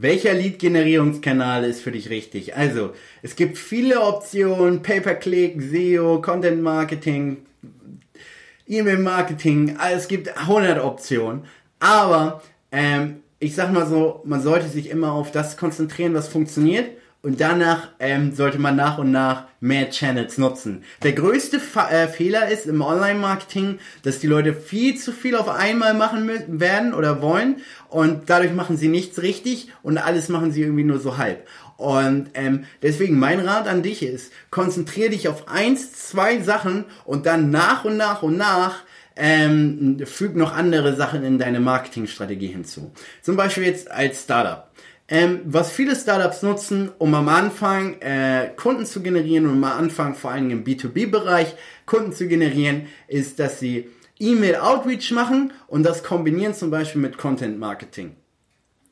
Welcher Lead-Generierungskanal ist für dich richtig? Also, es gibt viele Optionen, Pay-per-Click, SEO, Content Marketing, E-Mail-Marketing, es gibt 100 Optionen. Aber, ähm, ich sag mal so, man sollte sich immer auf das konzentrieren, was funktioniert und danach ähm, sollte man nach und nach mehr Channels nutzen. Der größte Fa äh, Fehler ist im Online-Marketing, dass die Leute viel zu viel auf einmal machen werden oder wollen und dadurch machen sie nichts richtig und alles machen sie irgendwie nur so halb. Und ähm, deswegen mein Rat an dich ist, konzentriere dich auf eins, zwei Sachen und dann nach und nach und nach ähm, füg noch andere Sachen in deine Marketingstrategie hinzu. Zum Beispiel jetzt als Startup. Ähm, was viele Startups nutzen, um am Anfang äh, Kunden zu generieren und am Anfang vor allem im B2B-Bereich Kunden zu generieren, ist, dass sie E-Mail-Outreach machen und das kombinieren zum Beispiel mit Content-Marketing.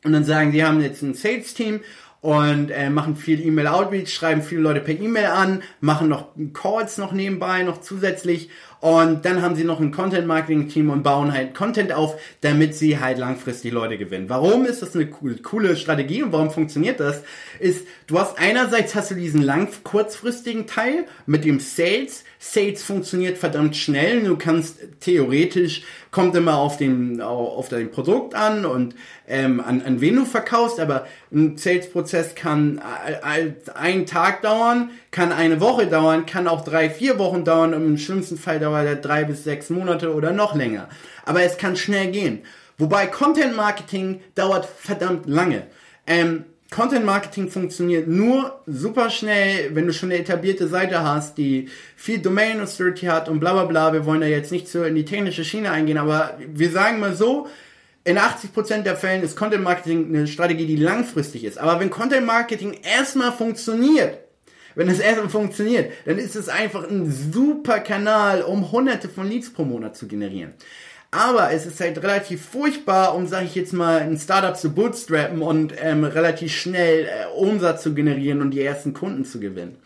Und dann sagen, sie haben jetzt ein Sales-Team und äh, machen viel E-Mail-Outreach, schreiben viele Leute per E-Mail an, machen noch Calls noch nebenbei, noch zusätzlich und dann haben sie noch ein Content-Marketing-Team und bauen halt Content auf, damit sie halt langfristig Leute gewinnen. Warum ist das eine coole Strategie und warum funktioniert das? Ist, du hast einerseits hast du diesen lang kurzfristigen Teil mit dem Sales. Sales funktioniert verdammt schnell. Du kannst theoretisch kommt immer auf den auf dein Produkt an und ähm, an, an wen du verkaufst, aber ein Sales-Prozess kann einen Tag dauern, kann eine Woche dauern, kann auch drei, vier Wochen dauern und im schlimmsten Fall dauert er drei bis sechs Monate oder noch länger. Aber es kann schnell gehen. Wobei Content Marketing dauert verdammt lange. Ähm, Content Marketing funktioniert nur super schnell, wenn du schon eine etablierte Seite hast, die viel Domain Authority hat und bla bla bla. Wir wollen da jetzt nicht so in die technische Schiene eingehen, aber wir sagen mal so, in 80% der Fällen ist Content Marketing eine Strategie, die langfristig ist. Aber wenn Content Marketing erstmal funktioniert, wenn es erstmal funktioniert, dann ist es einfach ein super Kanal, um hunderte von Leads pro Monat zu generieren. Aber es ist halt relativ furchtbar, um, sage ich jetzt mal, ein Startup zu bootstrappen und ähm, relativ schnell äh, Umsatz zu generieren und die ersten Kunden zu gewinnen.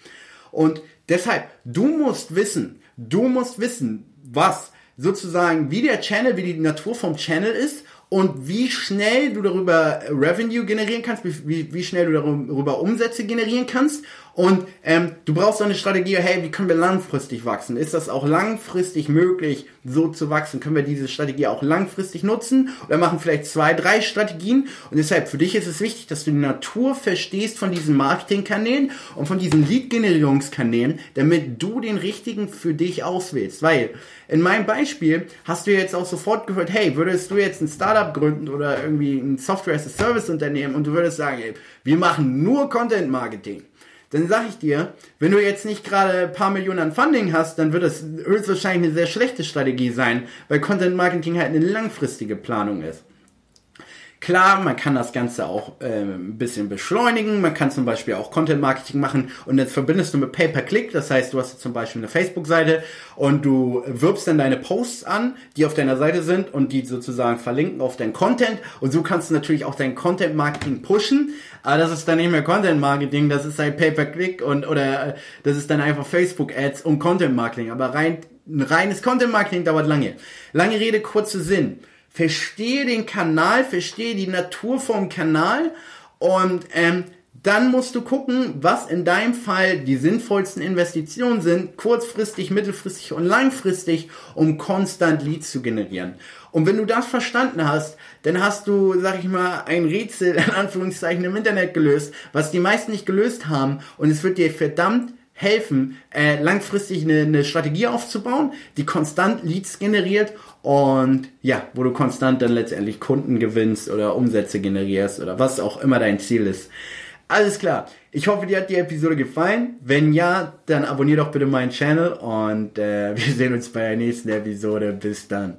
Und deshalb, du musst wissen, du musst wissen, was sozusagen, wie der Channel, wie die Natur vom Channel ist und wie schnell du darüber Revenue generieren kannst, wie, wie schnell du darüber Umsätze generieren kannst. Und ähm, du brauchst auch eine Strategie, hey, wie können wir langfristig wachsen? Ist das auch langfristig möglich, so zu wachsen? Können wir diese Strategie auch langfristig nutzen? Oder machen vielleicht zwei, drei Strategien? Und deshalb, für dich ist es wichtig, dass du die Natur verstehst von diesen Marketingkanälen und von diesen Lead-Generierungskanälen, damit du den richtigen für dich auswählst. Weil in meinem Beispiel hast du jetzt auch sofort gehört, hey, würdest du jetzt ein Startup gründen oder irgendwie ein Software-as-a-Service-Unternehmen und du würdest sagen, ey, wir machen nur Content-Marketing. Dann sag ich dir, wenn du jetzt nicht gerade ein paar Millionen an Funding hast, dann wird es höchstwahrscheinlich eine sehr schlechte Strategie sein, weil Content Marketing halt eine langfristige Planung ist. Klar, man kann das Ganze auch äh, ein bisschen beschleunigen. Man kann zum Beispiel auch Content Marketing machen und das verbindest du mit Pay-per-Click. Das heißt, du hast zum Beispiel eine Facebook-Seite und du wirbst dann deine Posts an, die auf deiner Seite sind und die sozusagen verlinken auf dein Content. Und so kannst du natürlich auch dein Content Marketing pushen. Aber das ist dann nicht mehr Content Marketing, das ist halt Pay-per-Click und oder äh, das ist dann einfach Facebook Ads und Content Marketing. Aber rein ein reines Content Marketing dauert lange. Lange Rede, kurzer Sinn verstehe den Kanal, verstehe die Natur vom Kanal und ähm, dann musst du gucken, was in deinem Fall die sinnvollsten Investitionen sind, kurzfristig, mittelfristig und langfristig, um konstant Leads zu generieren. Und wenn du das verstanden hast, dann hast du, sag ich mal, ein Rätsel in Anführungszeichen im Internet gelöst, was die meisten nicht gelöst haben. Und es wird dir verdammt helfen, äh, langfristig eine, eine Strategie aufzubauen, die konstant Leads generiert und ja, wo du konstant dann letztendlich Kunden gewinnst oder Umsätze generierst oder was auch immer dein Ziel ist. Alles klar. Ich hoffe, dir hat die Episode gefallen. Wenn ja, dann abonnier doch bitte meinen Channel und äh, wir sehen uns bei der nächsten Episode. Bis dann.